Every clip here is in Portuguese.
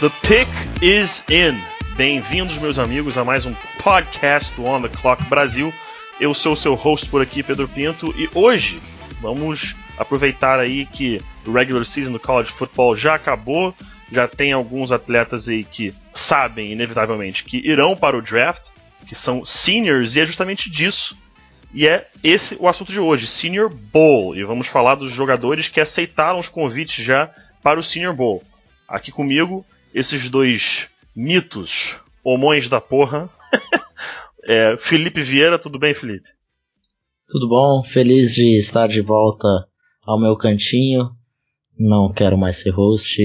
The pick is in. Bem-vindos, meus amigos, a mais um podcast do On the Clock Brasil. Eu sou o seu host por aqui, Pedro Pinto, e hoje vamos aproveitar aí que o regular season do college football já acabou, já tem alguns atletas aí que sabem, inevitavelmente, que irão para o draft, que são seniors, e é justamente disso. E é esse o assunto de hoje, Senior Bowl. E vamos falar dos jogadores que aceitaram os convites já para o Senior Bowl. Aqui comigo, esses dois mitos, homões da porra. é, Felipe Vieira, tudo bem, Felipe? Tudo bom? Feliz de estar de volta ao meu cantinho. Não quero mais ser host.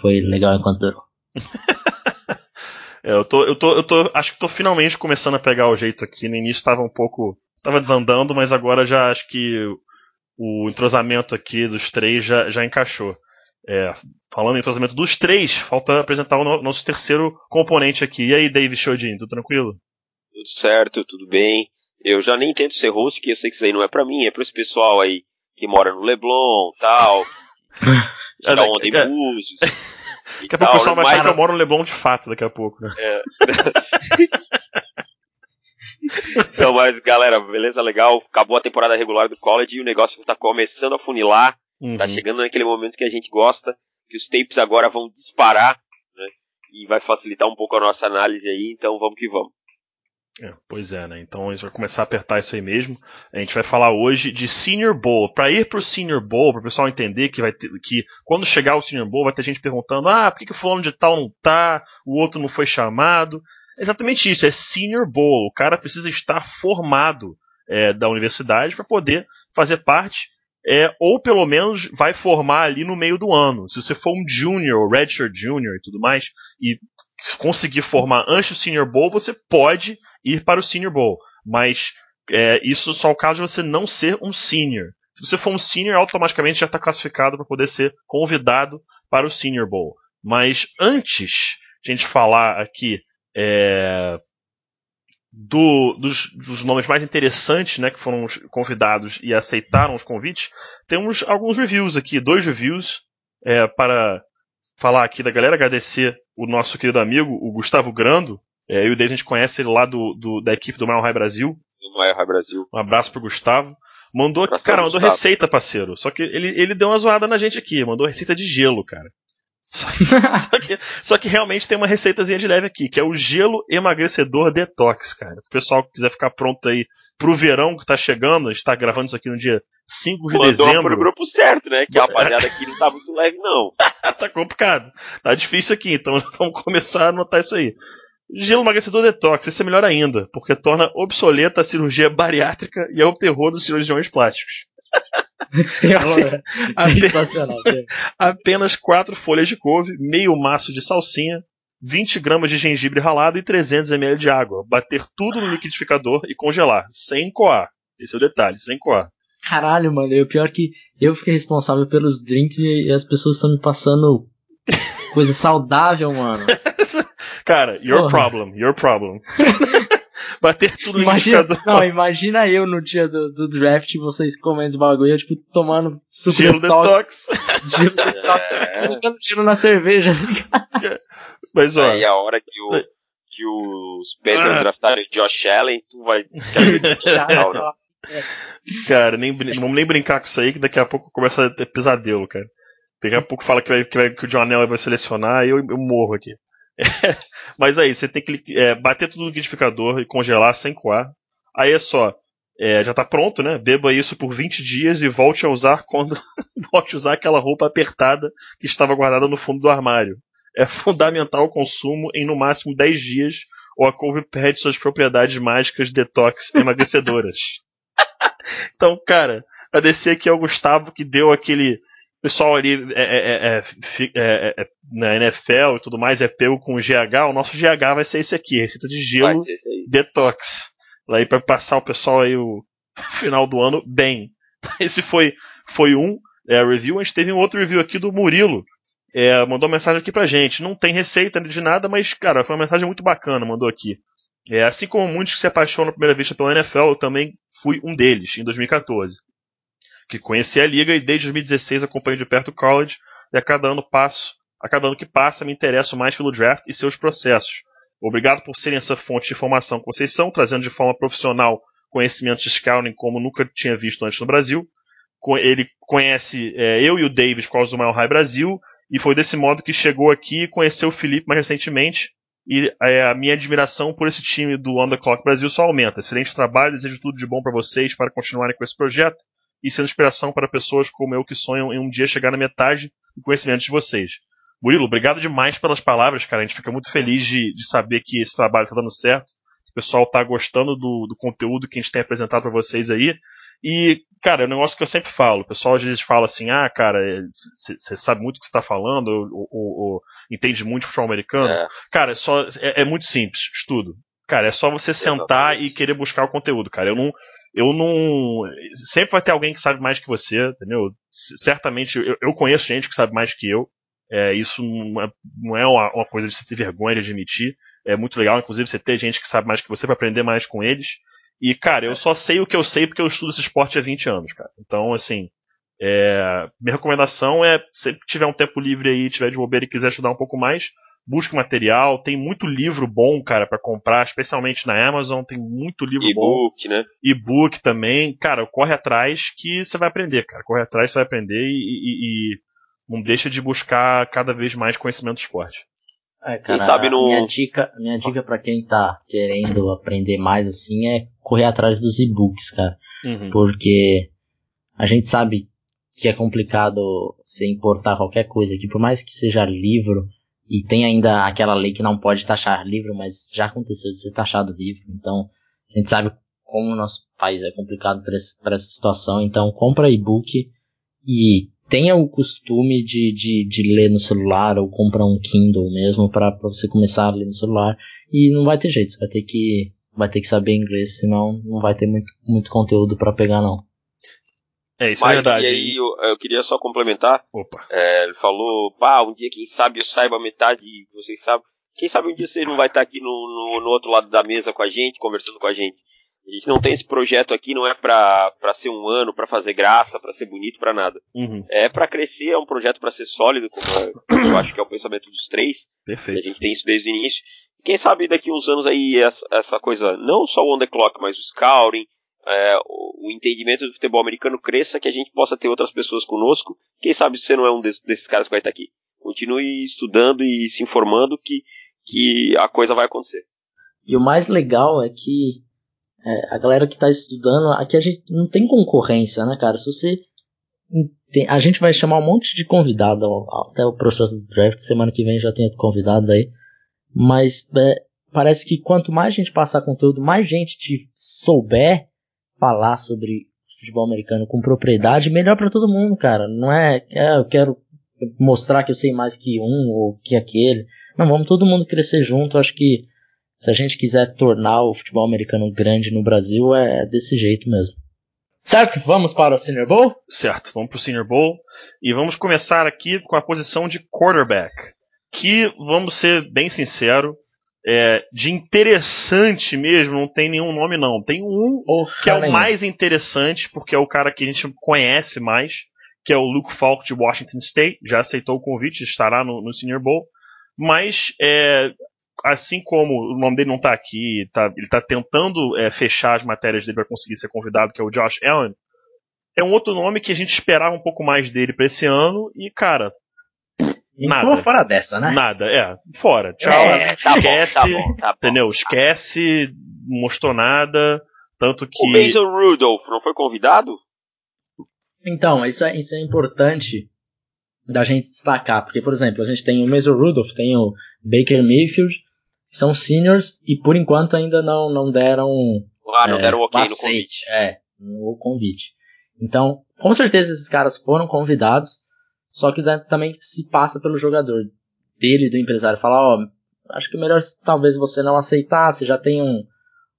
Foi legal enquanto durou. é, eu tô, eu tô, eu tô, acho que tô finalmente começando a pegar o jeito aqui. No início estava um pouco, estava desandando, mas agora já acho que o entrosamento aqui dos três já, já encaixou. É, falando em entrosamento dos três, falta apresentar o nosso terceiro componente aqui. E aí, David Shodin, tudo tranquilo? Tudo certo, tudo bem. Eu já nem tento ser host, porque eu sei que isso aí não é pra mim, é para esse pessoal aí que mora no Leblon tal. Tira onda em Búzios. Daqui a pouco o pessoal vai achar que eu moro no Leblon de fato daqui a pouco, né? É. então, mas galera, beleza legal. Acabou a temporada regular do college e o negócio tá começando a funilar. Tá uhum. Tá chegando naquele momento que a gente gosta, que os tapes agora vão disparar, né? E vai facilitar um pouco a nossa análise aí, então vamos que vamos. É, pois é, né? Então a gente vai começar a apertar isso aí mesmo. A gente vai falar hoje de Senior Bowl. Para ir pro Senior Bowl, para o pessoal entender que vai ter, que quando chegar o Senior Bowl vai ter gente perguntando: "Ah, por que, que o fulano de tal não tá? O outro não foi chamado?" É exatamente isso, é Senior Bowl. O cara precisa estar formado é, da universidade para poder fazer parte é, ou pelo menos vai formar ali no meio do ano. Se você for um junior, redshirt junior e tudo mais, e conseguir formar antes do Senior Bowl, você pode ir para o Senior Bowl. Mas é, isso só o caso de você não ser um senior. Se você for um senior, automaticamente já está classificado para poder ser convidado para o Senior Bowl. Mas antes de a gente falar aqui é, do, dos, dos, nomes mais interessantes, né, que foram convidados e aceitaram os convites, temos alguns reviews aqui, dois reviews é, para falar aqui da galera, agradecer o nosso querido amigo, o Gustavo Grando, é, eu e o David a gente conhece ele lá do, do da equipe do Mile High Brasil. Do Mile High Brasil. Um abraço pro Gustavo. Mandou, cara, mandou Gustavo. receita, parceiro. Só que ele, ele deu uma zoada na gente aqui, mandou receita de gelo, cara. Só que, só, que, só que, realmente tem uma receitazinha de leve aqui, que é o gelo emagrecedor detox, cara. O pessoal que quiser ficar pronto aí pro verão que tá chegando, a gente tá gravando isso aqui no dia 5 de Mandou dezembro. pro grupo certo, né? Que a rapaziada aqui não tá muito leve, não. tá complicado. Tá difícil aqui, então vamos começar a anotar isso aí. Gelo emagrecedor detox, isso é melhor ainda, porque torna obsoleta a cirurgia bariátrica e é o terror dos cirurgiões plásticos. Sensacional. Apenas 4 folhas de couve, meio maço de salsinha, 20 gramas de gengibre ralado e 300 ml de água. Bater tudo no liquidificador e congelar, sem coar. Esse é o detalhe, sem coar. Caralho, mano, e o pior é que eu fiquei responsável pelos drinks e as pessoas estão me passando coisa saudável, mano. Cara, your Porra. problem, your problem. bater tudo imagina, no liquidificador. Não, imagina eu no dia do, do draft, vocês comendo bagulho, eu, tipo, tomando super gelo detox. Gelo detox. É. Colocando gelo na cerveja. Tá Mas, ó. Aí a hora que o, que os Panthers ah. draftaram Josh Allen, tu vai. cara, nem, vamos nem brincar com isso aí, que daqui a pouco começa a ter pesadelo, cara. Daqui a pouco fala que, vai, que, vai, que o John Allen vai selecionar e eu, eu morro aqui. mas aí, você tem que é, bater tudo no liquidificador e congelar sem coar. Aí é só, é, já está pronto, né? Beba isso por 20 dias e volte a usar quando volte a usar aquela roupa apertada que estava guardada no fundo do armário. É fundamental o consumo em no máximo 10 dias ou a couve perde suas propriedades mágicas detox emagrecedoras. então, cara, agradecer aqui ao Gustavo que deu aquele pessoal ali é é, é, é, é, na NFL e tudo mais é pego com GH, o nosso GH vai ser esse aqui, receita de gelo detox. Lá aí para passar o pessoal aí o final do ano bem. Esse foi foi um review, a gente teve um outro review aqui do Murilo. É, mandou uma mensagem aqui pra gente. Não tem receita de nada, mas, cara, foi uma mensagem muito bacana, mandou aqui. É, assim como muitos que se apaixonam à primeira vista pela NFL, eu também fui um deles, em 2014. Que conheci a liga e desde 2016 acompanho de perto o college e a cada ano passo, a cada ano que passa me interesso mais pelo draft e seus processos. Obrigado por serem essa fonte de informação que vocês são, trazendo de forma profissional conhecimentos de scouting como nunca tinha visto antes no Brasil. Ele conhece é, eu e o Davis causa do Mile High Brasil, e foi desse modo que chegou aqui e conheceu o Felipe mais recentemente. E é, a minha admiração por esse time do On The Clock Brasil só aumenta. Excelente trabalho, desejo tudo de bom para vocês para continuarem com esse projeto e sendo inspiração para pessoas como eu que sonham em um dia chegar na metade do conhecimento de vocês. Murilo, obrigado demais pelas palavras, cara. A gente fica muito feliz de, de saber que esse trabalho está dando certo o pessoal tá gostando do, do conteúdo que a gente tem apresentado para vocês aí. E, cara, é um negócio que eu sempre falo. O pessoal às vezes fala assim, ah, cara, você sabe muito o que você tá falando, ou, ou, ou, entende muito futebol americano. É. Cara, é, só, é, é, muito simples, estudo. Cara, é só você sentar e querer buscar o conteúdo, cara. Eu não. Eu não. Sempre vai ter alguém que sabe mais que você, entendeu? Certamente, eu, eu conheço gente que sabe mais que eu. É, isso não é, não é uma, uma, coisa de se ter vergonha de admitir é muito legal, inclusive, você ter gente que sabe mais que você para aprender mais com eles. E, cara, eu só sei o que eu sei porque eu estudo esse esporte há 20 anos, cara. Então, assim, é, minha recomendação é, se tiver um tempo livre aí, tiver de bobeira e quiser estudar um pouco mais, busque material. Tem muito livro bom, cara, para comprar, especialmente na Amazon. Tem muito livro e bom. E-book, né? E-book também. Cara, corre atrás que você vai aprender, cara. Corre atrás, você vai aprender e, e, e não deixa de buscar cada vez mais conhecimento do esporte. É, cara, quem sabe no... minha dica, minha dica para quem tá querendo aprender mais assim é correr atrás dos e-books, cara. Uhum. Porque a gente sabe que é complicado você importar qualquer coisa aqui, por mais que seja livro, e tem ainda aquela lei que não pode taxar livro, mas já aconteceu de ser taxado livro, então a gente sabe como o nosso país é complicado para essa situação, então compra e-book e tenha o costume de, de, de ler no celular ou comprar um Kindle mesmo para você começar a ler no celular e não vai ter jeito, você vai ter que vai ter que saber inglês, senão não vai ter muito, muito conteúdo para pegar não. É, isso é Mas, é verdade. E aí eu, eu queria só complementar. Opa. É, ele falou, pá, um dia quem sabe eu saiba metade, vocês sabem. Quem sabe um dia você não vai estar aqui no, no, no outro lado da mesa com a gente, conversando com a gente. A gente não tem esse projeto aqui, não é pra, pra ser um ano, pra fazer graça, pra ser bonito, pra nada. Uhum. É pra crescer, é um projeto pra ser sólido, como é, eu acho que é o pensamento dos três. Perfeito. A gente tem isso desde o início. Quem sabe daqui uns anos aí essa, essa coisa, não só o on the clock, mas o scouting, é, o, o, entendimento do futebol americano cresça, que a gente possa ter outras pessoas conosco. Quem sabe você não é um desses, desses caras que vai estar aqui. Continue estudando e se informando que, que a coisa vai acontecer. E o mais legal é que é, a galera que está estudando, aqui a gente não tem concorrência, né, cara? Se você. Tem, a gente vai chamar um monte de convidado até o processo do draft, semana que vem já tem outro convidado aí. Mas é, parece que quanto mais gente passar conteúdo, mais gente te souber falar sobre futebol americano com propriedade, melhor para todo mundo, cara. Não é, é, eu quero mostrar que eu sei mais que um ou que aquele. Não, vamos todo mundo crescer junto. Acho que se a gente quiser tornar o futebol americano grande no Brasil, é desse jeito mesmo. Certo? Vamos para o Senior Bowl? Certo, vamos para o Senior Bowl. E vamos começar aqui com a posição de quarterback. Que, vamos ser bem sincero, é, de interessante mesmo, não tem nenhum nome não. Tem um oh, que é o mais interessante, porque é o cara que a gente conhece mais, que é o Luke Falk de Washington State. Já aceitou o convite, estará no, no Senior Bowl. Mas é, assim como o nome dele não está aqui, tá, ele está tentando é, fechar as matérias dele para conseguir ser convidado, que é o Josh Allen, é um outro nome que a gente esperava um pouco mais dele para esse ano e, cara. E nada. fora dessa, né? Nada, é. Fora. Tchau. É, tá esquece. Bom, tá bom, tá bom, entendeu? Esquece, não mostrou nada. Tanto que. O Mason Rudolph não foi convidado? Então, isso é, isso é importante da gente destacar. Porque, por exemplo, a gente tem o Mason Rudolph, tem o Baker Mayfield, são seniors e por enquanto ainda não, não deram. Ah, não é, deram ok no convite. É, no convite. Então, com certeza esses caras foram convidados, só que também se passa pelo jogador dele, do empresário, falar, ó, oh, acho que melhor talvez você não aceitar, você já tem um,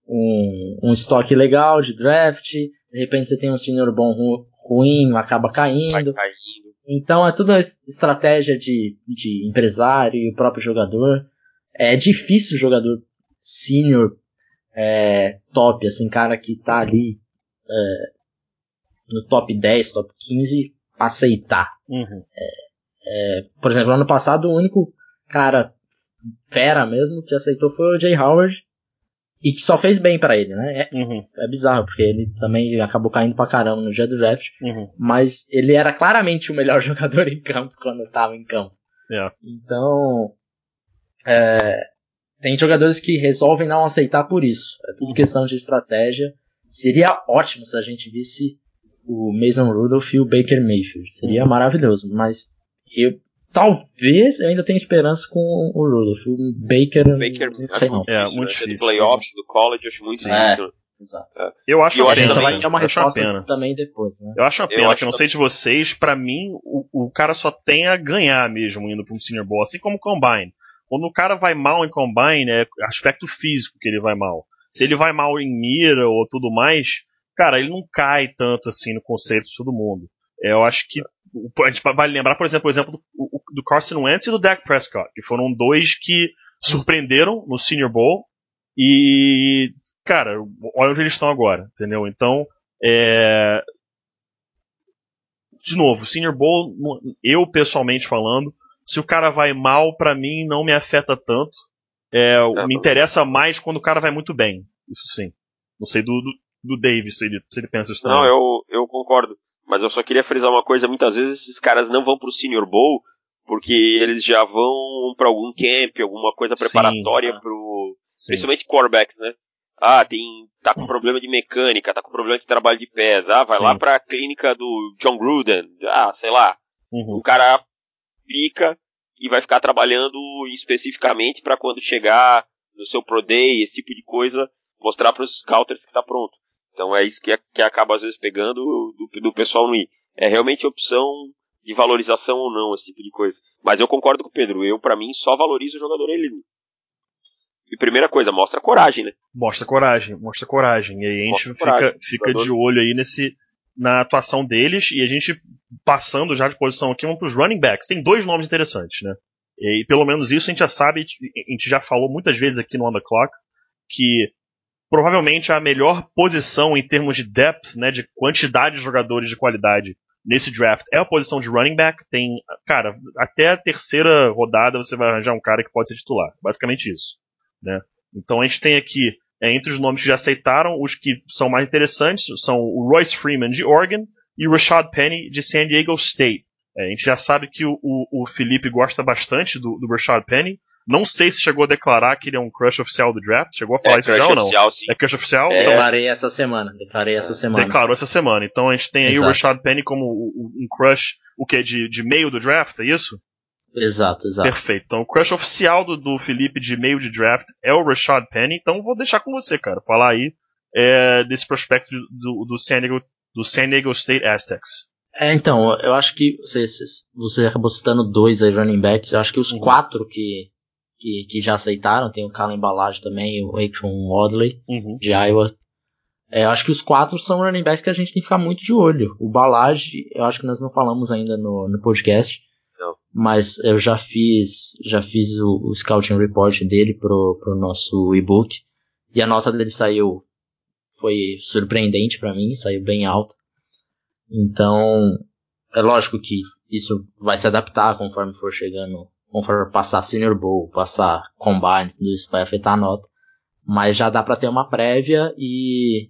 um, um estoque legal de draft, de repente você tem um senior bom ruim, acaba caindo. caindo. Então é tudo uma estratégia de, de empresário e o próprio jogador. É difícil o jogador sênior é, top, assim, cara que tá ali é, no top 10, top 15, aceitar. Uhum. É, é, por exemplo, ano passado o único cara fera mesmo que aceitou foi o Jay Howard e que só fez bem para ele, né? É, uhum. é, bizarro, porque ele também acabou caindo pra caramba no dia do draft, uhum. mas ele era claramente o melhor jogador em campo quando estava em campo. Yeah. Então, é, tem jogadores que resolvem não aceitar por isso. É tudo uhum. questão de estratégia. Seria ótimo se a gente visse o Mason Rudolph e o Baker Mayfield. Seria uhum. maravilhoso, mas eu talvez eu ainda tenha esperança com o Rudolph. O Baker, o Baker não sei não. É, muito né? difícil. playoffs do college, acho muito Sim. difícil. É. Exato. É. Eu acho eu uma pena. vai ter uma resposta pena. também depois, né? Eu acho uma pena, eu que eu não sei de vocês, para mim, o, o cara só tem a ganhar mesmo indo para um Senior Bowl, assim como o Combine. Quando o cara vai mal em Combine, é aspecto físico que ele vai mal. Se ele vai mal em mira ou tudo mais, cara, ele não cai tanto assim no conceito de todo mundo. É, eu acho que a gente vai lembrar, por exemplo, o exemplo do, do Carson Wentz e do Dak Prescott, que foram dois que surpreenderam no Senior Bowl e, cara, olha onde eles estão agora, entendeu? Então, é... de novo, Senior Bowl, eu pessoalmente falando, se o cara vai mal, para mim não me afeta tanto. É, é, me interessa mais quando o cara vai muito bem. Isso sim. Não sei do, do, do Davis se ele, se ele pensa isso Não, eu, eu concordo. Mas eu só queria frisar uma coisa: muitas vezes esses caras não vão pro Senior Bowl porque eles já vão para algum camp, alguma coisa preparatória Sim. pro. Sim. Principalmente quarterbacks, né? Ah, tem. tá com problema de mecânica, tá com problema de trabalho de pés. Ah, vai Sim. lá pra clínica do John Gruden. Ah, sei lá. Uhum. O cara fica e vai ficar trabalhando especificamente para quando chegar no seu Pro Day, esse tipo de coisa, mostrar para os scouters que tá pronto. Então é isso que, que acaba às vezes pegando do, do pessoal não ir. É realmente opção de valorização ou não, esse tipo de coisa. Mas eu concordo com o Pedro, eu para mim só valorizo o jogador ele. E primeira coisa, mostra coragem, né? Mostra coragem, mostra coragem. E aí a gente fica, fica de olho aí nesse, na atuação deles e a gente passando já de posição aqui, vamos para os running backs. Tem dois nomes interessantes, né? E pelo menos isso a gente já sabe, a gente já falou muitas vezes aqui no On The Clock, que provavelmente a melhor posição em termos de depth, né, de quantidade de jogadores de qualidade nesse draft é a posição de running back. Tem, cara, até a terceira rodada você vai arranjar um cara que pode ser titular. Basicamente isso, né? Então a gente tem aqui entre os nomes que já aceitaram, os que são mais interessantes são o Royce Freeman de Oregon e o Rashad Penny de San Diego State. É, a gente já sabe que o, o, o Felipe gosta bastante do, do Rashad Penny. Não sei se chegou a declarar que ele é um crush oficial do draft. Chegou a falar é isso já ou não? Oficial, sim. É crush oficial? É. Então, Declarei essa semana. Declarei essa semana. Declarou essa semana. Então a gente tem aí Exato. o Rashad Penny como um crush, o que? De, de meio do draft, é isso? Exato, exato. Perfeito. Então o crush oficial do, do Felipe de meio de draft é o Rashad Penny. Então vou deixar com você, cara. Falar aí é, desse prospecto do, do, San Diego, do San Diego State Aztecs. É, então, eu acho que você, você acabou citando dois aí running backs. Eu acho que os uhum. quatro que que, que já aceitaram, tem o Calen Balage também, o Akron Wadley, uhum. de Iowa. É, acho que os quatro são running backs que a gente tem que ficar muito de olho. O Balage, eu acho que nós não falamos ainda no, no podcast. Mas eu já fiz, já fiz o, o scouting report dele pro, pro nosso e-book, e a nota dele saiu, foi surpreendente para mim, saiu bem alta. Então, é lógico que isso vai se adaptar conforme for chegando conforme passar Senior Bowl, passar Combine, tudo isso vai afetar a nota. Mas já dá para ter uma prévia e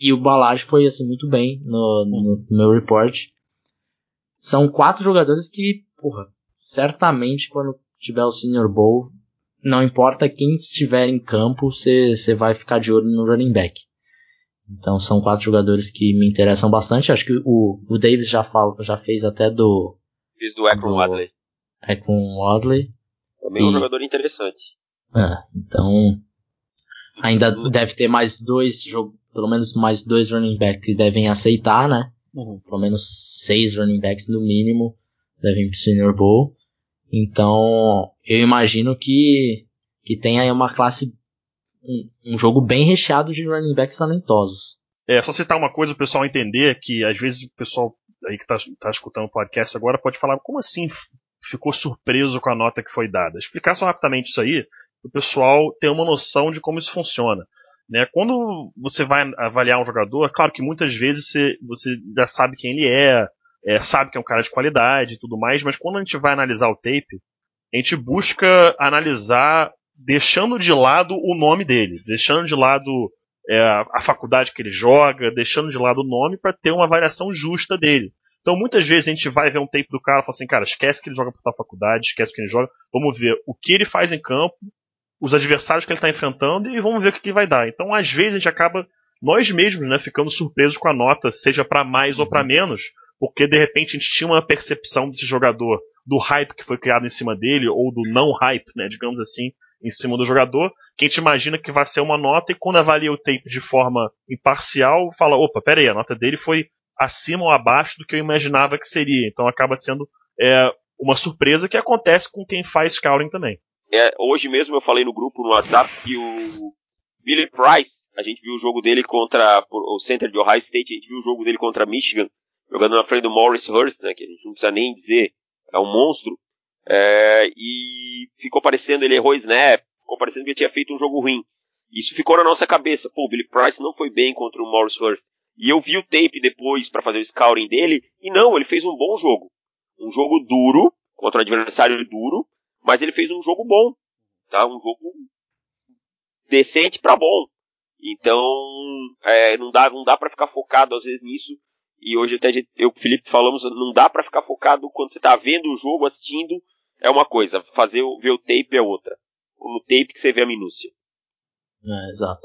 e o Balage foi assim muito bem no, no, no, meu report. São quatro jogadores que, porra, certamente quando tiver o Senior Bowl, não importa quem estiver em campo, você vai ficar de olho no running back. Então são quatro jogadores que me interessam bastante. Acho que o, o Davis já, fala, já fez até do. Fiz do Akron Wadley o Wadley. Também e... um jogador interessante. É, então ainda deve ter mais dois pelo menos mais dois running backs que devem aceitar, né? Uhum. Pelo menos seis running backs no mínimo devem pro Senior Bowl. Então, eu imagino que que tem aí uma classe um, um jogo bem recheado de running backs talentosos. É, só citar uma coisa o pessoal entender que às vezes o pessoal aí que está tá escutando o podcast agora pode falar como assim ficou surpreso com a nota que foi dada. Explicar só rapidamente isso aí, o pessoal ter uma noção de como isso funciona. Né? Quando você vai avaliar um jogador, claro que muitas vezes você, você já sabe quem ele é, é, sabe que é um cara de qualidade e tudo mais, mas quando a gente vai analisar o tape, a gente busca analisar deixando de lado o nome dele, deixando de lado é, a faculdade que ele joga, deixando de lado o nome para ter uma avaliação justa dele. Então muitas vezes a gente vai ver um tape do cara e fala assim, cara, esquece que ele joga por tal faculdade, esquece que ele joga, vamos ver o que ele faz em campo, os adversários que ele está enfrentando e vamos ver o que, que vai dar. Então às vezes a gente acaba nós mesmos, né, ficando surpresos com a nota, seja para mais ou para uhum. menos, porque de repente a gente tinha uma percepção desse jogador, do hype que foi criado em cima dele, ou do não hype, né, digamos assim, em cima do jogador, que a gente imagina que vai ser uma nota e quando avalia o tape de forma imparcial, fala, opa, pera aí, a nota dele foi acima ou abaixo do que eu imaginava que seria. Então acaba sendo é, uma surpresa que acontece com quem faz scouting também. É, hoje mesmo eu falei no grupo no WhatsApp que o Billy Price, a gente viu o jogo dele contra o center de Ohio State, a gente viu o jogo dele contra Michigan, jogando na frente do Morris Hurst, né, que a gente não precisa nem dizer, é um monstro. É, e ficou parecendo, ele errou snap, ficou parecendo que ele tinha feito um jogo ruim. Isso ficou na nossa cabeça. Pô, o Billy Price não foi bem contra o Morris Hurst. E eu vi o tape depois para fazer o scouting dele, e não, ele fez um bom jogo. Um jogo duro, contra um adversário duro, mas ele fez um jogo bom. Tá? Um jogo decente para bom. Então, é, não dá, não dá para ficar focado às vezes nisso. E hoje até eu e o Felipe falamos, não dá para ficar focado quando você tá vendo o jogo, assistindo, é uma coisa, fazer ver o tape é outra. No tape que você vê a minúcia. É, exato.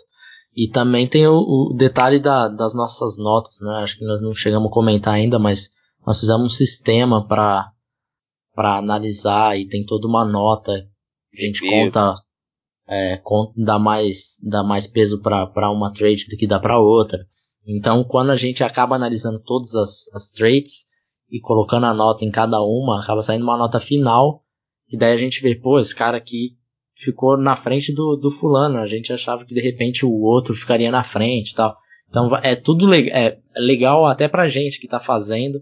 E também tem o, o detalhe da, das nossas notas, né? Acho que nós não chegamos a comentar ainda, mas nós fizemos um sistema para para analisar e tem toda uma nota. A gente conta, é, conta dá mais dá mais peso para uma trade do que dá para outra. Então, quando a gente acaba analisando todas as, as trades e colocando a nota em cada uma, acaba saindo uma nota final. E daí a gente vê, pô, esse cara aqui ficou na frente do, do fulano. A gente achava que de repente o outro ficaria na frente e tal. Então é tudo le é legal até pra gente que tá fazendo,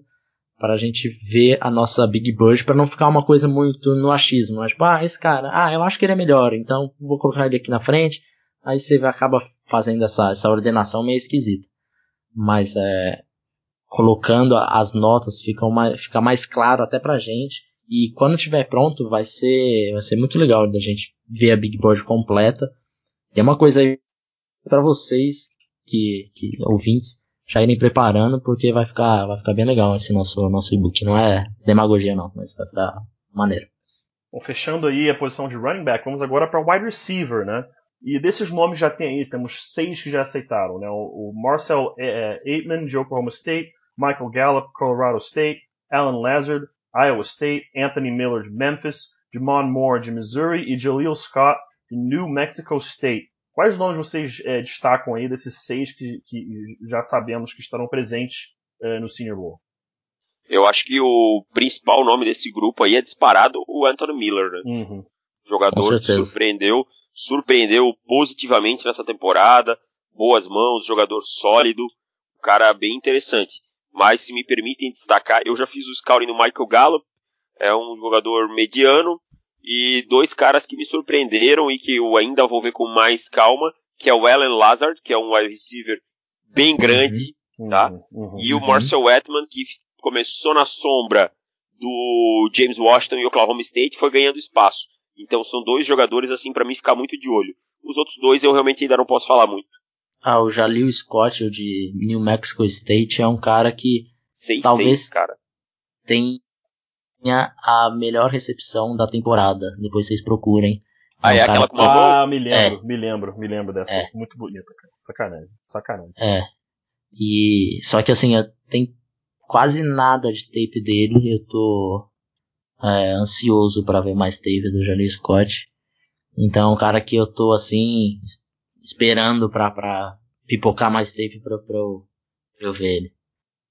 pra gente ver a nossa Big Bird, pra não ficar uma coisa muito no achismo. Né? Tipo, ah, esse cara, ah, eu acho que ele é melhor, então vou colocar ele aqui na frente. Aí você acaba fazendo essa, essa ordenação meio esquisita. Mas é, colocando as notas fica, uma, fica mais claro até pra gente. E quando estiver pronto, vai ser, vai ser muito legal da gente ver a Big Board completa. E é uma coisa aí para vocês que, que ouvintes já irem preparando, porque vai ficar, vai ficar bem legal esse nosso, nosso e-book. Não é demagogia não, mas vai ficar maneiro. Bom, fechando aí a posição de running back, vamos agora para wide receiver, né? E desses nomes já tem aí, temos seis que já aceitaram, né? O, o Marcel é, é, Aitman, de Oklahoma State, Michael Gallup, Colorado State, Alan Lazard, Iowa State, Anthony Miller de Memphis, Jamon Moore de Missouri e Jaleel Scott de New Mexico State. Quais nomes vocês é, destacam aí desses seis que, que, já sabemos que estarão presentes é, no Senior Bowl? Eu acho que o principal nome desse grupo aí é disparado o Anthony Miller, né? Uhum. Jogador que surpreendeu, surpreendeu positivamente nessa temporada, boas mãos, jogador sólido, um cara bem interessante. Mas se me permitem destacar, eu já fiz o scouting no Michael Gallup, é um jogador mediano, e dois caras que me surpreenderam e que eu ainda vou ver com mais calma, que é o Alan Lazard, que é um wide receiver bem uhum. grande, uhum, tá? Uhum, e o uhum. Marcel Wetman, que começou na sombra do James Washington e Oklahoma State, foi ganhando espaço. Então são dois jogadores assim para mim ficar muito de olho. Os outros dois eu realmente ainda não posso falar muito. Ah, o Jalil Scott, o de New Mexico State, é um cara que 6, talvez 6, cara. Tenha a melhor recepção da temporada. Depois vocês procurem. É ah, é, aquela com Ah, me lembro, é. me lembro, me lembro dessa. É. Muito bonita, cara. Sacanagem, sacanagem. É. E só que assim, tem quase nada de tape dele. Eu tô é, ansioso para ver mais tape do Jalil Scott. Então, um cara que eu tô assim esperando pra, pra pipocar mais tape pra, pra, eu, pra eu ver ele.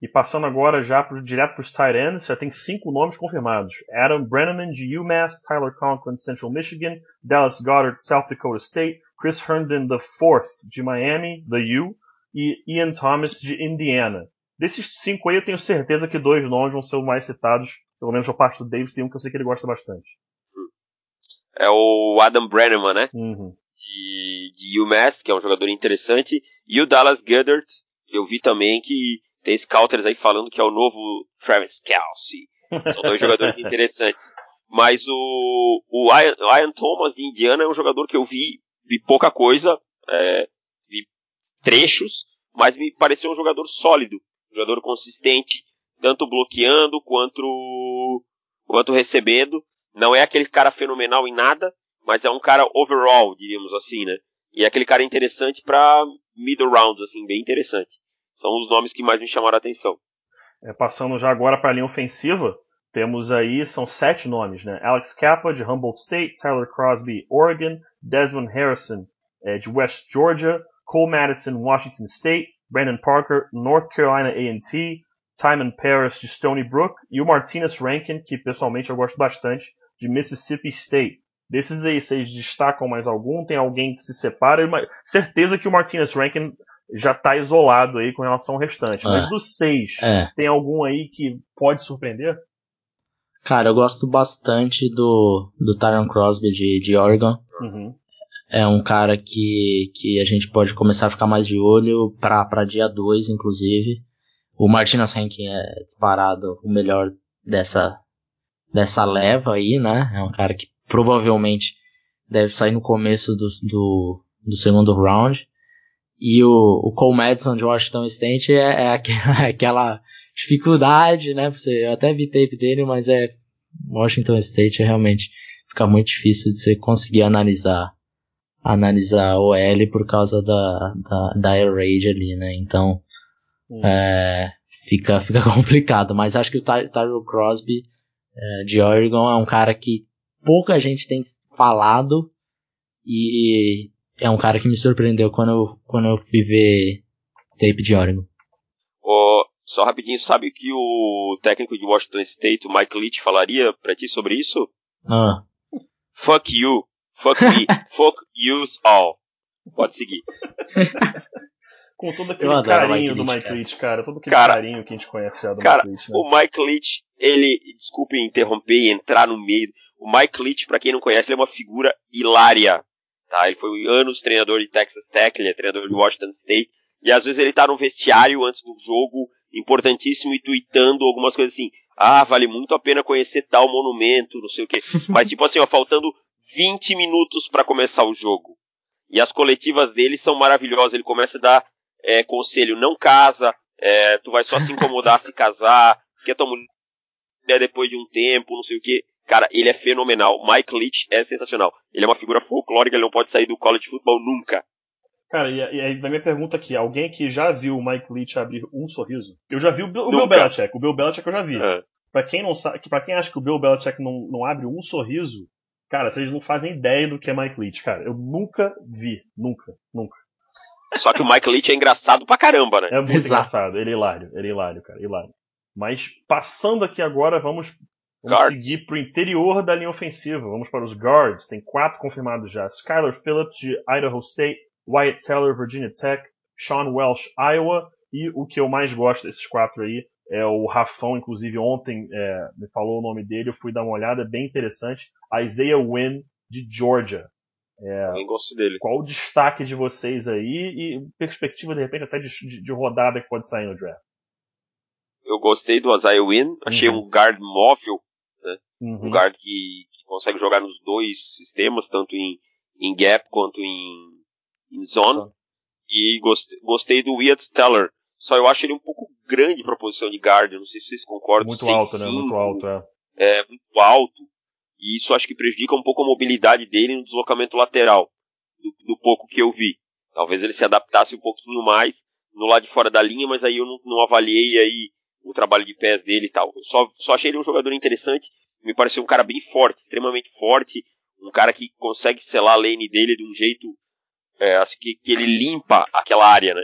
E passando agora já pro, direto para os tight ends, já tem cinco nomes confirmados. Adam Brenneman de UMass, Tyler Conklin Central Michigan, Dallas Goddard South Dakota State, Chris Herndon IV de Miami, the U, e Ian Thomas de Indiana. Desses cinco aí, eu tenho certeza que dois nomes vão ser os mais citados. Pelo menos a parte do Davis tem um que eu sei que ele gosta bastante. É o Adam Brenneman, né? Uhum. De, de UMass, que é um jogador interessante. E o Dallas Goddard, eu vi também que tem scouters aí falando que é o novo Travis Kelsey. São dois jogadores interessantes. Mas o, o Ian, Ian, Thomas de Indiana é um jogador que eu vi, vi pouca coisa, é, vi trechos, mas me pareceu um jogador sólido, um jogador consistente, tanto bloqueando quanto, quanto recebendo. Não é aquele cara fenomenal em nada, mas é um cara overall, diríamos assim, né? E é aquele cara interessante para middle rounds, assim, bem interessante. São os nomes que mais me chamaram a atenção. É, passando já agora para a linha ofensiva, temos aí, são sete nomes, né? Alex Kappa, de Humboldt State, Tyler Crosby, Oregon, Desmond Harrison, é, de West Georgia, Cole Madison, Washington State, Brandon Parker, North Carolina A&T, Timon Paris, de Stony Brook, e o Martinez Rankin, que pessoalmente eu gosto bastante, de Mississippi State. Desses aí, vocês destacam mais algum? Tem alguém que se separa? Certeza que o Martinez Rankin já está isolado aí com relação ao restante. É. Mas dos seis, é. tem algum aí que pode surpreender? Cara, eu gosto bastante do, do Tyron Crosby de, de Oregon. Uhum. É um cara que, que a gente pode começar a ficar mais de olho para dia 2, inclusive. O Martinez Rankin é disparado o melhor dessa, dessa leva aí, né? É um cara que provavelmente deve sair no começo do, do, do segundo round. E o, o Cole Madison de Washington State é, é aquela, aquela dificuldade, né? Você, eu até vi tape dele, mas é Washington State é realmente fica muito difícil de você conseguir analisar analisar o L por causa da, da, da air raid ali, né? Então hum. é, fica, fica complicado. Mas acho que o Ty Tyrell Crosby é, de Oregon é um cara que pouca gente tem falado e é um cara que me surpreendeu quando eu, quando eu fui ver tape de Oregon. Oh, só rapidinho, sabe o que o técnico de Washington State, o Mike Leach, falaria pra ti sobre isso? Ah. Fuck you. Fuck me. fuck yous all. Pode seguir. Com todo aquele carinho Mike do Mike Leach, cara. Todo aquele cara, carinho que a gente conhece já do cara, Mike Leach. Né? O Mike Leach, ele, desculpe interromper e entrar no meio. O Mike Leach, pra quem não conhece, ele é uma figura hilária. Tá? Ele foi anos treinador de Texas Tech, ele é treinador de Washington State. E às vezes ele tá no vestiário antes do jogo, importantíssimo, e tweetando algumas coisas assim. Ah, vale muito a pena conhecer tal monumento, não sei o quê. Mas tipo assim, ó, faltando 20 minutos para começar o jogo. E as coletivas dele são maravilhosas. Ele começa a dar é, conselho, não casa, é, tu vai só se incomodar se casar, quer tua mulher depois de um tempo, não sei o que. Cara, ele é fenomenal. Mike Leach é sensacional. Ele é uma figura folclórica, ele não pode sair do college football nunca. Cara, e, aí a minha pergunta aqui, alguém que já viu o Mike Leach abrir um sorriso? Eu já vi o, Bill, o Bill Belichick, o Bill Belichick eu já vi. É. Pra quem não sabe, para quem acha que o Bill Belichick não, não abre um sorriso, cara, vocês não fazem ideia do que é Mike Leach, cara. Eu nunca vi, nunca, nunca. Só que o Mike Leach é engraçado pra caramba, né? É muito Exato. engraçado, ele é hilário, ele é hilário, cara, hilário. Mas passando aqui agora, vamos, vamos seguir pro interior da linha ofensiva. Vamos para os guards, tem quatro confirmados já. Skyler Phillips de Idaho State, Wyatt Teller, Virginia Tech, Sean Welsh, Iowa, e o que eu mais gosto desses quatro aí é o Rafão, inclusive ontem é, me falou o nome dele, eu fui dar uma olhada, é bem interessante. Isaiah Wynn, de Georgia. É, Também gosto dele. Qual o destaque de vocês aí e perspectiva, de repente, até de, de, de rodada que pode sair no draft? Eu gostei do Isaiah Wynn, achei uhum. um guard móvel? Uhum. um guard que, que, consegue jogar nos dois sistemas, tanto em, em gap quanto em, em zone. E gostei, gostei do Wyatt Teller. Só eu acho ele um pouco grande para a posição de guard. não sei se vocês concordam. Muito alto, né? Muito alto, é. É, muito alto. E isso acho que prejudica um pouco a mobilidade dele no deslocamento lateral. Do, do pouco que eu vi. Talvez ele se adaptasse um pouquinho mais no lado de fora da linha, mas aí eu não, não avaliei aí o trabalho de pés dele e tal. Eu só, só achei ele um jogador interessante. Me pareceu um cara bem forte, extremamente forte. Um cara que consegue selar a lane dele de um jeito é, assim, que, que ele limpa aquela área, né?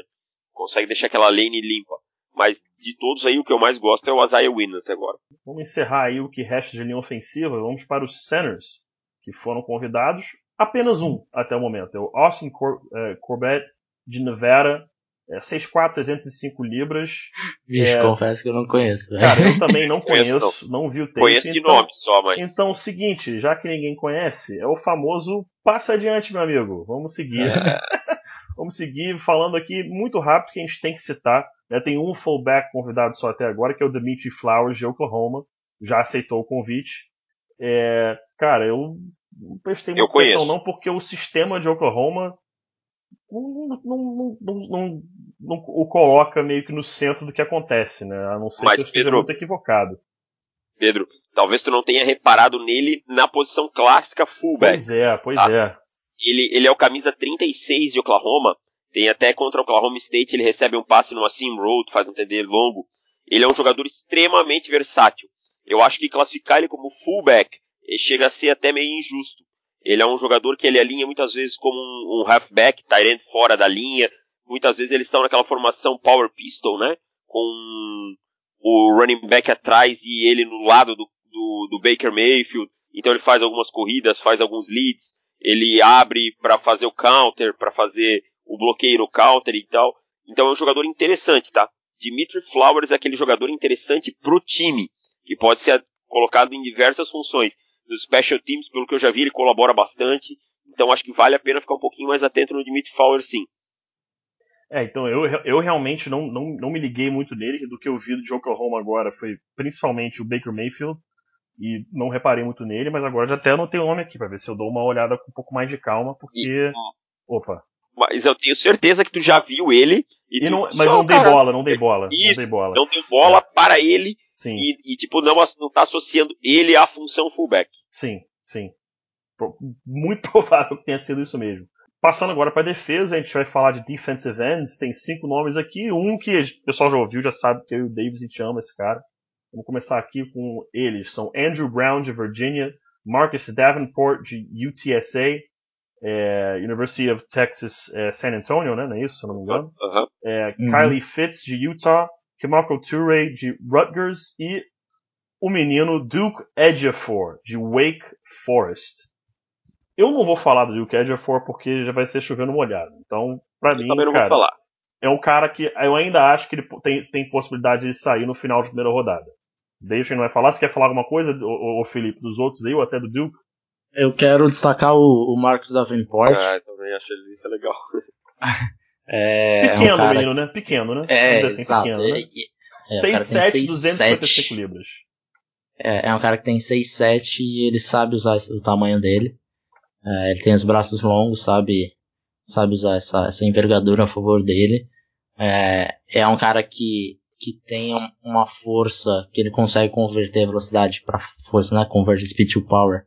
Consegue deixar aquela lane limpa. Mas de todos aí, o que eu mais gosto é o Isaiah Wynn até agora. Vamos encerrar aí o que resta de linha ofensiva. Vamos para os centers, que foram convidados. Apenas um até o momento. É o Austin Cor é, Corbett, de Nevada. É 6'4", 305 libras. Bicho, é... confesso que eu não conheço. Cara, eu também não conheço, conheço não. não vi o texto. Conheço de então, nome só, mas... Então, o seguinte, já que ninguém conhece, é o famoso passa adiante, meu amigo. Vamos seguir. É. Vamos seguir falando aqui muito rápido que a gente tem que citar. Né? Tem um fullback convidado só até agora, que é o Dimitri Flowers, de Oklahoma. Já aceitou o convite. É... Cara, eu não prestei muita atenção não, porque o sistema de Oklahoma não, não, não, não, o coloca meio que no centro do que acontece, né? A não ser Mas, que eu esteja Pedro, muito equivocado. Pedro, talvez tu não tenha reparado nele na posição clássica fullback. Pois é, pois tá? é. Ele, ele é o camisa 36 de Oklahoma. Tem até contra o Oklahoma State, ele recebe um passe numa seam road, faz um TD longo. Ele é um jogador extremamente versátil. Eu acho que classificar ele como fullback chega a ser até meio injusto. Ele é um jogador que ele alinha muitas vezes como um, um halfback, tight fora da linha. Muitas vezes eles estão naquela formação power pistol, né? Com o running back atrás e ele no lado do, do, do Baker Mayfield. Então ele faz algumas corridas, faz alguns leads. Ele abre para fazer o counter, para fazer o bloqueio no counter e tal. Então é um jogador interessante, tá? Dimitri Flowers é aquele jogador interessante pro time, que pode ser colocado em diversas funções dos special teams, pelo que eu já vi, ele colabora bastante. Então acho que vale a pena ficar um pouquinho mais atento no Dimitri Fowler, sim. É, então eu, eu realmente não, não, não me liguei muito nele. Do que eu vi de Oklahoma agora foi principalmente o Baker Mayfield. E não reparei muito nele, mas agora já até anotei o nome aqui para ver se eu dou uma olhada com um pouco mais de calma, porque. E, opa. Mas eu tenho certeza que tu já viu ele. E, e não, mas não dei bola, não dei bola. Isso, não dei bola, não dei bola é. para ele. Sim. E, e, tipo, não, não tá associando ele à função fullback. Sim, sim. Muito provável que tenha sido isso mesmo. Passando agora para defesa, a gente vai falar de defensive ends. Tem cinco nomes aqui. Um que o pessoal já ouviu, já sabe que eu e o Davis a gente ama esse cara. Vamos começar aqui com eles. São Andrew Brown, de Virginia. Marcus Davenport, de UTSA. É, University of Texas é, San Antonio, né? Não é isso, se eu não me engano. Uh -huh. é, uhum. Kylie Fitz, de Utah. Kimako Toure, de Rutgers. E o menino Duke Edgefor, de Wake Forest. Eu não vou falar do Duke Edgefor porque já vai ser chovendo molhado. Então, pra eu mim, cara, é um cara que eu ainda acho que ele tem, tem possibilidade de sair no final da primeira rodada. Deixa ele não vai falar. Se quer falar alguma coisa, o, o Felipe, dos outros aí, ou até do Duke? Eu quero destacar o, o Marcos Davenport. Ah, também achei ele legal. é, pequeno é um cara... menino, né? Pequeno, né? É, assim, exato. Pequeno, né? É, 6'7", 255 libras. É, é um cara que tem 6'7 e ele sabe usar o tamanho dele. É, ele tem os braços longos, sabe, sabe usar essa, essa envergadura a favor dele. É, é um cara que, que tem uma força que ele consegue converter a velocidade para força, né? Convert speed to power.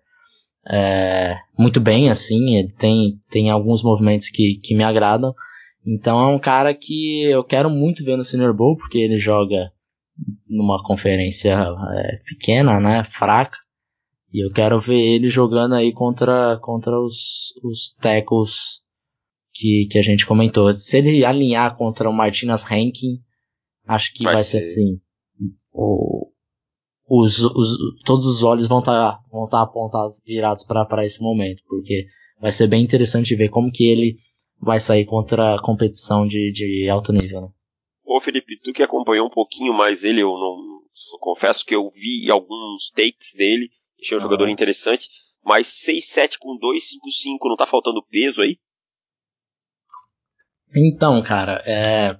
É, muito bem, assim, ele tem, tem alguns movimentos que, que me agradam. Então é um cara que eu quero muito ver no Senior Bowl, porque ele joga numa conferência é, pequena, né, fraca. E eu quero ver ele jogando aí contra, contra os, os tackles que, que a gente comentou. Se ele alinhar contra o Martinez Rankin, acho que vai, vai ser, assim. O, os, os, todos os olhos vão estar tá, vão tá apontados, virados para esse momento, porque vai ser bem interessante ver como que ele vai sair contra a competição de, de alto nível. Né? Ô Felipe, tu que acompanhou um pouquinho mais ele, eu não confesso que eu vi alguns takes dele, achei um ah. jogador interessante, mas 6-7 com 2-5-5, não tá faltando peso aí? Então, cara, é...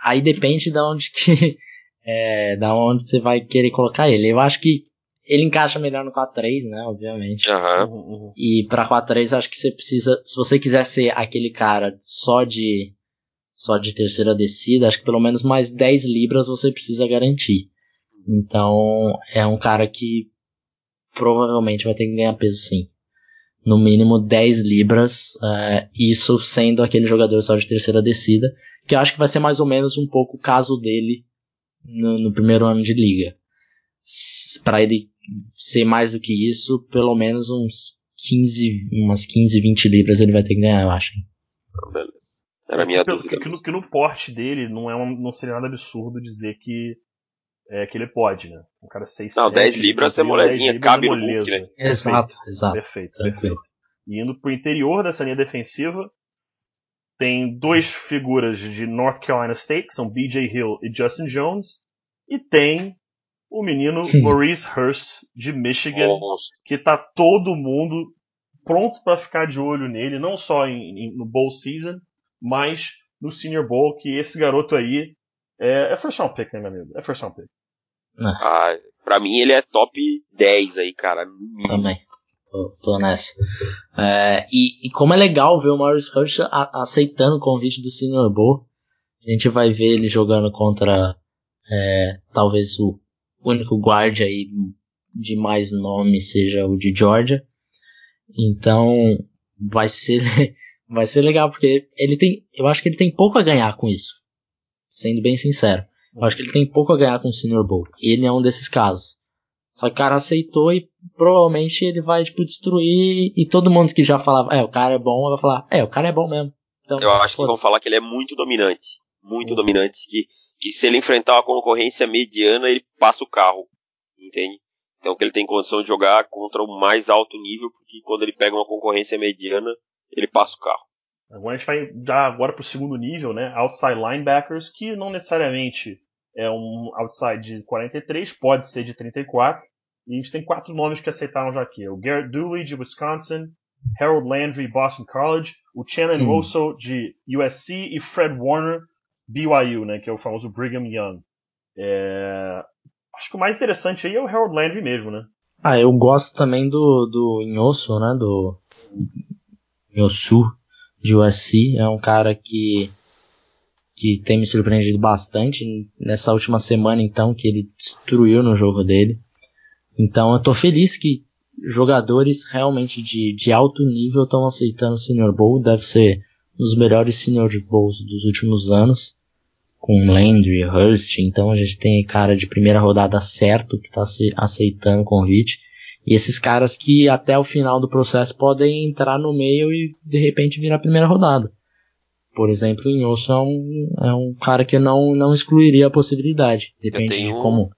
aí depende de onde que é, da onde você vai querer colocar ele. Eu acho que ele encaixa melhor no 4-3, né, obviamente. Uhum. E para 4-3 acho que você precisa, se você quiser ser aquele cara só de só de terceira descida, acho que pelo menos mais 10 libras você precisa garantir. Então, é um cara que provavelmente vai ter que ganhar peso sim. No mínimo 10 libras, uh, isso sendo aquele jogador só de terceira descida, que eu acho que vai ser mais ou menos um pouco o caso dele no, no primeiro ano de liga. Para ele ser mais do que isso, pelo menos uns 15, umas 15, 20 libras ele vai ter que ganhar, eu acho. Beleza. Era a minha que, dúvida. Que, no, que, no, porte dele não, é um, não seria nada absurdo dizer que, é, que ele pode, né? Um cara 6 Não, 10 libras é molezinha, cabe no book, né? Exato, exato. Perfeito, perfeito. E indo pro interior dessa linha defensiva, tem duas figuras de North Carolina State, que são BJ Hill e Justin Jones, e tem o menino Sim. Maurice Hurst de Michigan, que tá todo mundo pronto para ficar de olho nele, não só em, em, no Bowl Season, mas no Senior Bowl, que esse garoto aí é, é first round pick, né, meu amigo? É first round pick. É. Ah, pra mim ele é top 10 aí, cara. Também. Tô, tô nessa. É, e, e, como é legal ver o Maurice Hurst aceitando o convite do Senior Bowl. A gente vai ver ele jogando contra é, talvez o único guarda aí de mais nome seja o de Georgia. Então vai ser vai ser legal porque ele tem, eu acho que ele tem pouco a ganhar com isso. Sendo bem sincero. Eu acho que ele tem pouco a ganhar com o Senior Bowl. E ele é um desses casos. Só que o cara aceitou e provavelmente ele vai, tipo, destruir. E todo mundo que já falava, é, o cara é bom, vai falar, é, o cara é bom mesmo. Então, eu acho que vão falar que ele é muito dominante. Muito uhum. dominante. Que, que se ele enfrentar uma concorrência mediana, ele passa o carro. Entende? Então que ele tem condição de jogar contra o mais alto nível, porque quando ele pega uma concorrência mediana, ele passa o carro. Agora a gente vai já agora para o segundo nível, né? Outside linebackers, que não necessariamente é um outside de 43, pode ser de 34. E a gente tem quatro nomes que aceitaram já aqui. O Garrett Dooley, de Wisconsin, Harold Landry, Boston College, o Shannon hum. de USC e Fred Warner, BYU, né, que é o famoso Brigham Young. É... Acho que o mais interessante aí é o Harold Landry mesmo, né? Ah, eu gosto também do, do Inhosso, né, do Inhosu de USC. É um cara que que tem me surpreendido bastante nessa última semana, então, que ele destruiu no jogo dele. Então, eu tô feliz que jogadores realmente de, de alto nível estão aceitando o Senior Bowl. Deve ser dos melhores Senior Bowls dos últimos anos. Com Landry, Hurst. Então, a gente tem cara de primeira rodada certo que está aceitando o convite. E esses caras que até o final do processo podem entrar no meio e de repente virar a primeira rodada. Por exemplo, o Inhosso é um, é um cara que não, não excluiria a possibilidade. Depende de como.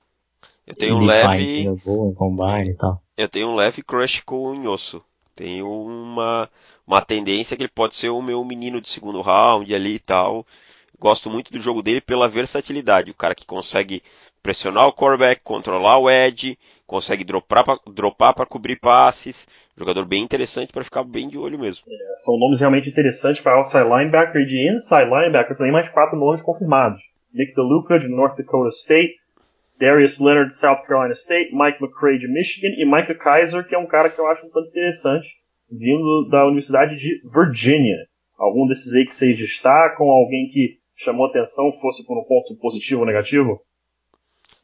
Eu tenho um leve. Faz, vou, combine e tal. Eu tenho um leve crush com o Inhosso. Tenho uma, uma tendência que ele pode ser o meu menino de segundo round ali e tal. Gosto muito do jogo dele pela versatilidade. O cara que consegue pressionar o quarterback, controlar o edge, consegue dropar para dropar cobrir passes. Jogador bem interessante para ficar bem de olho mesmo. É, são nomes realmente interessantes para outside linebacker e de inside linebacker também mais quatro nomes confirmados. Nick DeLuca de North Dakota State, Darius Leonard de South Carolina State, Mike McCray de Michigan e Micah Kaiser, que é um cara que eu acho um tanto interessante, vindo da Universidade de Virginia. Algum desses aí que vocês destacam? Alguém que chamou atenção, fosse por um ponto positivo ou negativo?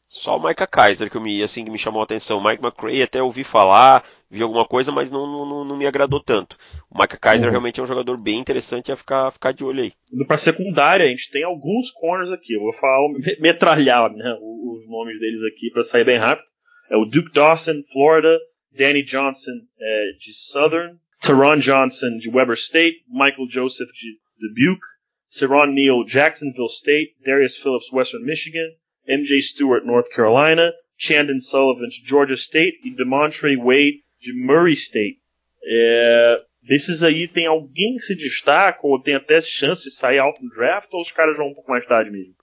Só o Micah Kaiser que, me, assim, que me chamou a atenção. O Mike McCray até ouvi falar, vi alguma coisa, mas não, não, não me agradou tanto. O Micah Kaiser uhum. realmente é um jogador bem interessante a ficar, ficar de olho aí. Indo pra secundária, a gente tem alguns corners aqui. Eu vou falar, metralhar né, os nomes deles aqui para sair bem rápido. É o Duke Dawson, Florida, Danny Johnson é, de Southern, Teron Johnson de Weber State, Michael Joseph de Dubuque, Ceron Neal, Jacksonville State, Darius Phillips, Western Michigan, MJ Stewart, North Carolina, Chandon Sullivan de Georgia State. E Demontre Wade de Murray State. É, desses aí tem alguém que se destaca ou tem até chance de sair alto no draft ou os caras vão um pouco mais tarde mesmo?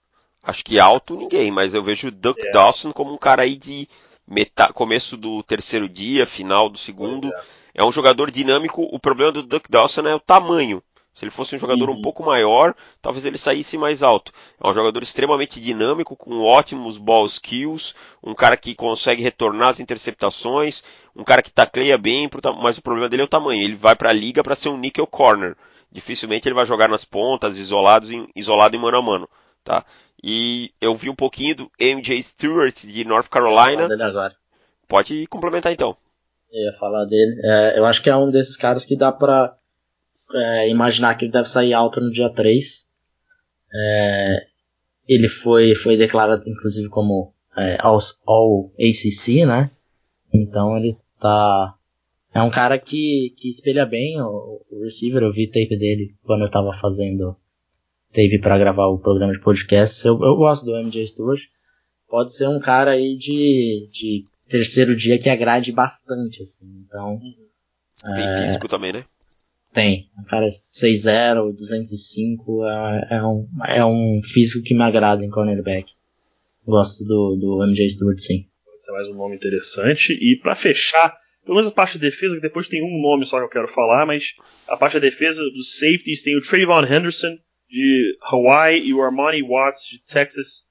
Acho que alto ninguém, mas eu vejo o Duck é. Dawson como um cara aí de meta, começo do terceiro dia, final do segundo. É. é. um jogador dinâmico. O problema do Duck Dawson é o tamanho. Se ele fosse um jogador uhum. um pouco maior, talvez ele saísse mais alto. É um jogador extremamente dinâmico, com ótimos ball skills, um cara que consegue retornar as interceptações, um cara que tacleia bem, mas o problema dele é o tamanho. Ele vai para a liga para ser um nickel corner. Dificilmente ele vai jogar nas pontas, isolado em, isolado em mano a mano. Tá? E eu vi um pouquinho do MJ Stewart de North Carolina. Pode complementar então. Eu ia falar dele. É, eu acho que é um desses caras que dá pra é, imaginar que ele deve sair alto no dia 3. É, ele foi, foi declarado inclusive como é, all, all ACC, né? Então ele tá. É um cara que, que espelha bem o, o receiver. Eu vi tape dele quando eu tava fazendo tape para gravar o programa de podcast. Eu, eu gosto do MJ Stewart. Pode ser um cara aí de, de terceiro dia que agrade bastante, assim. Então. Bem é, físico também, né? Tem. O cara é 6'0", 205, é, é, um, é um físico que me agrada em cornerback. Gosto do, do MJ Stewart, sim. Esse é mais um nome interessante. E para fechar, pelo menos a parte de defesa, que depois tem um nome só que eu quero falar, mas a parte da defesa dos safeties tem o Trayvon Henderson, de Hawaii, e o Armani Watts, de Texas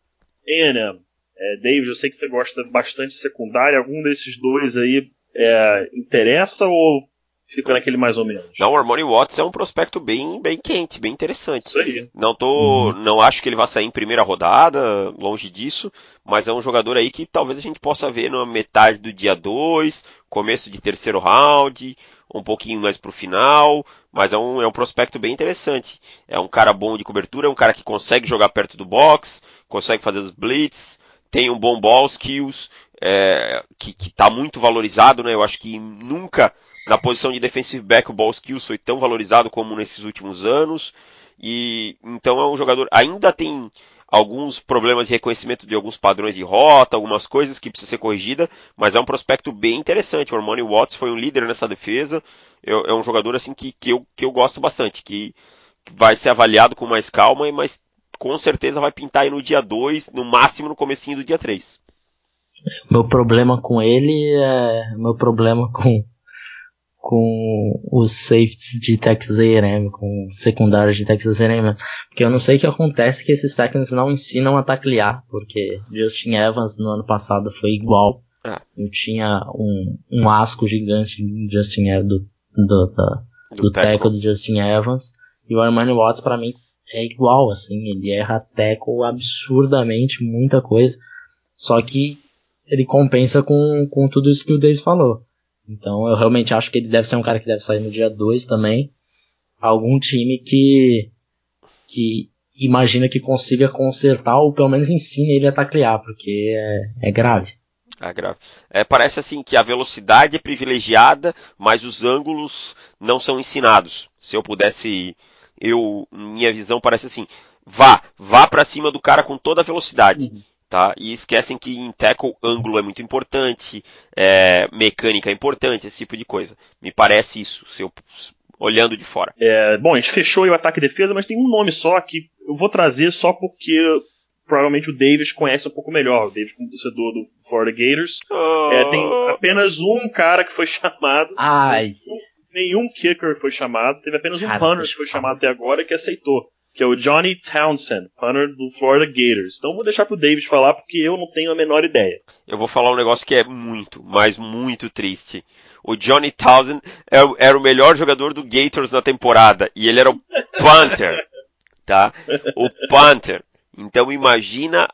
A&M. É, David, eu sei que você gosta bastante de secundária. Algum desses dois aí é, interessa ou fica naquele mais ou menos? Não, o Armani Watts é um prospecto bem, bem quente, bem interessante. Isso aí. Não, tô, uhum. não acho que ele vá sair em primeira rodada, longe disso, mas é um jogador aí que talvez a gente possa ver na metade do dia 2, começo de terceiro round, um pouquinho mais pro final, mas é um, é um prospecto bem interessante. É um cara bom de cobertura, é um cara que consegue jogar perto do box, consegue fazer os blitz, tem um bom ball skills, é, que está muito valorizado, né? Eu acho que nunca na posição de defensive back o ball skills foi tão valorizado como nesses últimos anos. E então é um jogador ainda tem alguns problemas de reconhecimento de alguns padrões de rota, algumas coisas que precisa ser corrigida, mas é um prospecto bem interessante. O Armani Watts foi um líder nessa defesa. É, um jogador assim que, que, eu, que eu gosto bastante, que, vai ser avaliado com mais calma, mas com certeza vai pintar aí no dia 2, no máximo no comecinho do dia 3. Meu problema com ele é meu problema com com os safeties de Texas A&M, com secundários de Texas A&M, porque eu não sei o que acontece que esses técnicos não ensinam a taclear, porque Justin Evans no ano passado foi igual. Ah. Eu tinha um, um asco gigante de Justin do, do, do, do teco do Justin Evans, e o Armani Watts para mim é igual, assim, ele erra tackle absurdamente, muita coisa, só que ele compensa com, com tudo isso que o David falou. Então eu realmente acho que ele deve ser um cara que deve sair no dia 2 também. Algum time que, que imagina que consiga consertar ou pelo menos ensine ele a taclear, porque é, é grave. É grave. É, parece assim que a velocidade é privilegiada, mas os ângulos não são ensinados. Se eu pudesse eu, minha visão parece assim, vá, vá para cima do cara com toda a velocidade. Uhum. Tá? E esquecem que em tackle ângulo é muito importante, é, mecânica é importante, esse tipo de coisa. Me parece isso, se eu, olhando de fora. É, bom, a gente fechou o ataque e defesa, mas tem um nome só que eu vou trazer só porque provavelmente o Davis conhece um pouco melhor. O Davis, como torcedor do Florida Gators. Oh. É, tem apenas um cara que foi chamado. Ai nenhum kicker foi chamado, teve apenas um Cara, punter que foi chamado até agora que aceitou, que é o Johnny Townsend, punter do Florida Gators. Então vou deixar pro David falar porque eu não tenho a menor ideia. Eu vou falar um negócio que é muito, mas muito triste. O Johnny Townsend é era o melhor jogador do Gators na temporada e ele era o punter, tá? O punter. Então imagina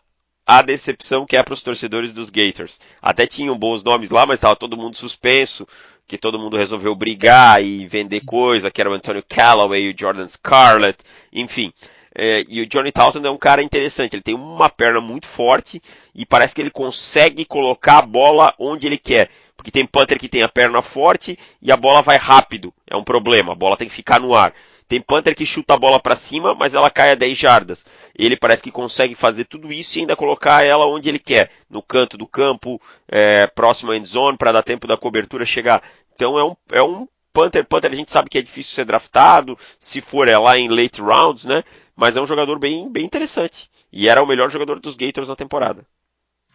a decepção que é para os torcedores dos Gators. Até tinham bons nomes lá, mas estava todo mundo suspenso que todo mundo resolveu brigar e vender coisa, que era o Antonio Callaway, o Jordan Scarlett, enfim. É, e o Johnny Townsend é um cara interessante, ele tem uma perna muito forte e parece que ele consegue colocar a bola onde ele quer. Porque tem punter que tem a perna forte e a bola vai rápido, é um problema, a bola tem que ficar no ar. Tem punter que chuta a bola para cima, mas ela cai a 10 jardas. Ele parece que consegue fazer tudo isso e ainda colocar ela onde ele quer, no canto do campo, é, próximo à end zone, para dar tempo da cobertura chegar. Então é um, é um punter. Punter a gente sabe que é difícil ser draftado, se for é lá em late rounds, né? Mas é um jogador bem, bem interessante. E era o melhor jogador dos Gators na temporada.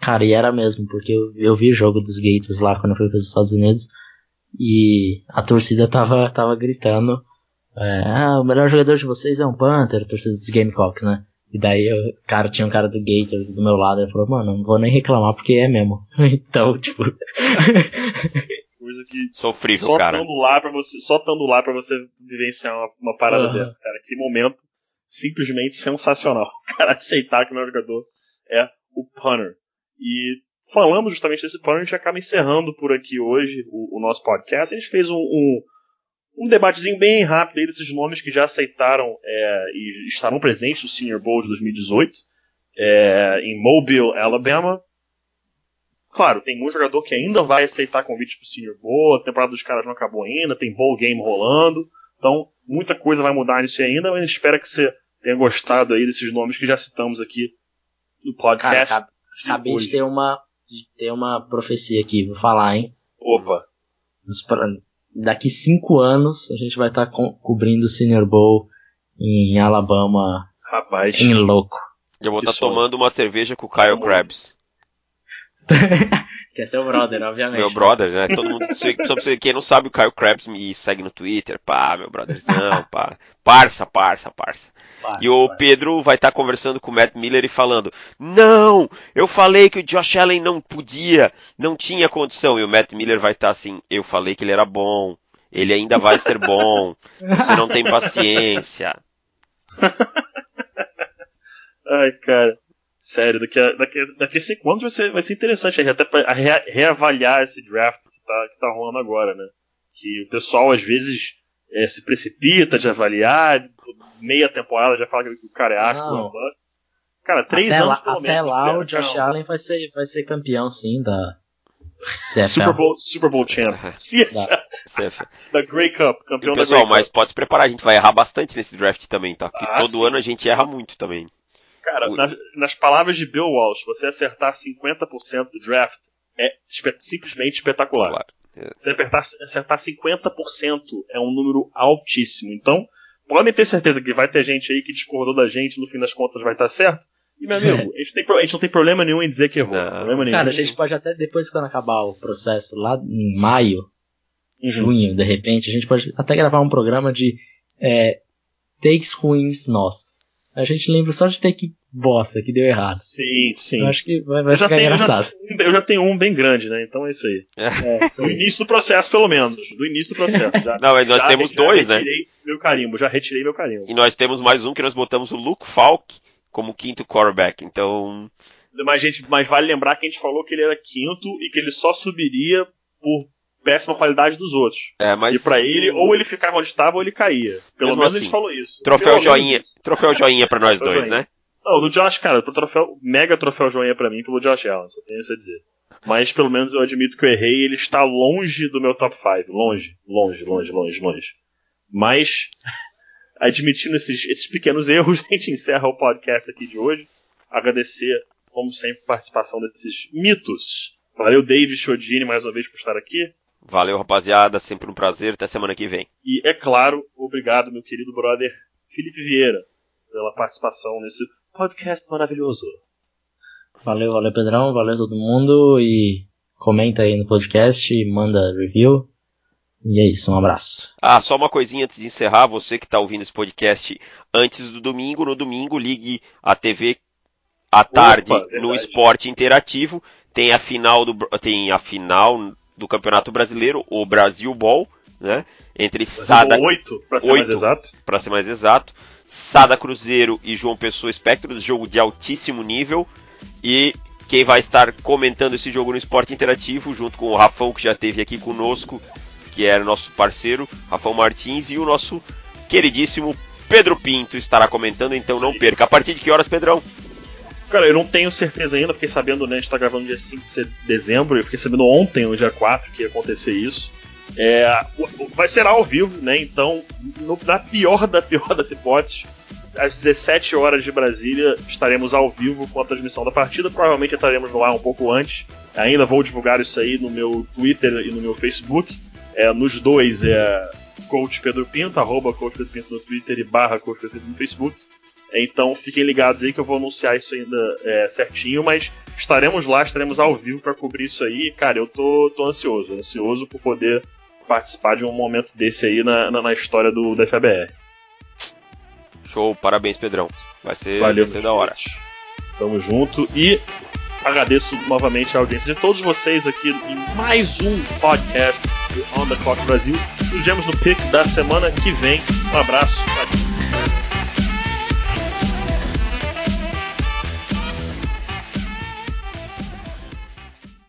Cara, e era mesmo, porque eu, eu vi o jogo dos Gators lá quando eu fui para os Estados Unidos e a torcida tava, tava gritando é, ah, o melhor jogador de vocês é um Panther, torcedor dos Gamecocks, né? E daí, eu, cara, tinha um cara do Gators do meu lado, ele falou, mano, não vou nem reclamar porque é mesmo. então, tipo... Coisa que... Sofrível, só cara. Estando lá pra você, só estando lá pra você vivenciar uma, uma parada uhum. dessa, cara. Que momento simplesmente sensacional. O cara aceitar que o melhor jogador é o punter. E falando justamente desse punter, a gente acaba encerrando por aqui hoje o, o nosso podcast. A gente fez um, um um debatezinho bem rápido aí desses nomes que já aceitaram é, e estarão presentes no Senior Bowl de 2018 é, em Mobile, Alabama. Claro, tem muito jogador que ainda vai aceitar convite para o Senior Bowl, a temporada dos caras não acabou ainda, tem bowl game rolando, então muita coisa vai mudar nisso ainda, mas espero que você tenha gostado aí desses nomes que já citamos aqui no podcast. Cara, acabei de ter uma, de ter uma profecia aqui, vou falar, hein? Opa! Daqui cinco anos a gente vai estar tá co cobrindo o Senior Bowl em Alabama. Rapaz. Em louco. Eu vou estar tá tomando uma cerveja com o Kyle Krabs. que é seu brother, obviamente. Meu brother, né? Todo mundo, quem não sabe, o Kyle Krabs me segue no Twitter, pá, meu brotherzão, pá. Parça, parça, parça. parça e o parça. Pedro vai estar tá conversando com o Matt Miller e falando: Não, eu falei que o Josh Allen não podia, não tinha condição. E o Matt Miller vai estar tá assim: Eu falei que ele era bom, ele ainda vai ser bom, você não tem paciência. Ai, cara. Sério, daqui a, daqui, a, daqui a cinco anos vai ser, vai ser interessante até pra reavaliar esse draft que tá, que tá rolando agora, né? Que o pessoal às vezes é, se precipita de avaliar, meia temporada já fala que o cara é asco, Cara, três até anos lá, pelo até menos. Até lá o Josh não. Allen vai ser, vai ser campeão sim da. Super Bowl, Super Bowl champ. Da Grey Cup, campeão e, pessoal, da Grey mas Cup. pode se preparar, a gente vai errar bastante nesse draft também, tá? Porque ah, todo sim, ano a gente sim. erra muito também. Cara, nas, nas, palavras de Bill Walsh, você acertar 50% do draft é espe simplesmente espetacular. Claro. É. Você acertar, acertar 50% é um número altíssimo. Então, podem ter certeza que vai ter gente aí que discordou da gente, no fim das contas vai estar certo. E, meu amigo, é. a, gente tem, a, gente não tem problema nenhum em dizer que errou. Cara, a gente pode até, depois quando acabar o processo, lá em maio, uhum. junho, de repente, a gente pode até gravar um programa de é, takes ruins nossos. A gente lembra só de ter que bosta que deu errado. Sim, sim. Eu acho que vai, vai ficar tenho, engraçado. Eu já, eu já, tenho um bem grande, né? Então é isso aí. É. É, do início do processo, pelo menos. Do início do processo. Já, Não, mas nós já, temos dois, né? Já retirei meu carimbo, já retirei meu carimbo. E nós temos mais um que nós botamos o Luke Falk como quinto quarterback. Então. Mas, gente, mas vale lembrar que a gente falou que ele era quinto e que ele só subiria por péssima qualidade dos outros. É, mas... E para ele, ou ele ficava onde estava ou ele caía. Pelo Mesmo menos assim, a gente falou isso. Troféu pelo joinha, troféu joinha para nós dois, né? Não, do Josh, cara, pro troféu, mega troféu joinha para mim pelo Josh Allen, só tenho isso a dizer. Mas pelo menos eu admito que eu errei, ele está longe do meu top 5, longe, longe, longe, longe, longe. Mas admitindo esses, esses pequenos erros, a gente encerra o podcast aqui de hoje. Agradecer, como sempre, a participação desses mitos. Valeu, David Chodini, mais uma vez por estar aqui. Valeu, rapaziada. Sempre um prazer. Até semana que vem. E, é claro, obrigado, meu querido brother Felipe Vieira, pela participação nesse podcast maravilhoso. Valeu, valeu, Pedrão. Valeu todo mundo. E comenta aí no podcast, manda review. E é isso, um abraço. Ah, só uma coisinha antes de encerrar. Você que está ouvindo esse podcast antes do domingo, no domingo, ligue a TV à tarde Opa, no esporte interativo. Tem a final do tem a final do Campeonato Brasileiro, o Brasil Ball, né? Entre Brasil Sada 8, para ser 8, mais exato. Para ser mais exato. Sada Cruzeiro e João Pessoa Espectro, jogo de altíssimo nível. E quem vai estar comentando esse jogo no Esporte Interativo, junto com o Rafão, que já esteve aqui conosco, que era nosso parceiro, Rafão Martins, e o nosso queridíssimo Pedro Pinto estará comentando, então não perca. A partir de que horas, Pedrão? Cara, eu não tenho certeza ainda, fiquei sabendo, né? A gente tá gravando dia 5 de dezembro, eu fiquei sabendo ontem, no dia 4, que ia acontecer isso. É, vai ser ao vivo, né? Então, no, na pior da pior das hipóteses, às 17 horas de Brasília, estaremos ao vivo com a transmissão da partida. Provavelmente estaremos no ar um pouco antes. Ainda vou divulgar isso aí no meu Twitter e no meu Facebook. É, nos dois é Coach Pedro Pinto, arroba Coach Pedro Pinto no Twitter e barra Coach Pedro Pinto no Facebook. Então fiquem ligados aí que eu vou anunciar isso ainda é, certinho, mas estaremos lá, estaremos ao vivo para cobrir isso aí. Cara, eu tô, tô ansioso, ansioso por poder participar de um momento desse aí na, na, na história do, da FABR. Show, parabéns, Pedrão. Vai ser, Valeu, vai ser da hora. Tamo junto e agradeço novamente a audiência de todos vocês aqui em mais um podcast do On The Clock Brasil. Nos vemos no pick da semana que vem. Um abraço. Tchau.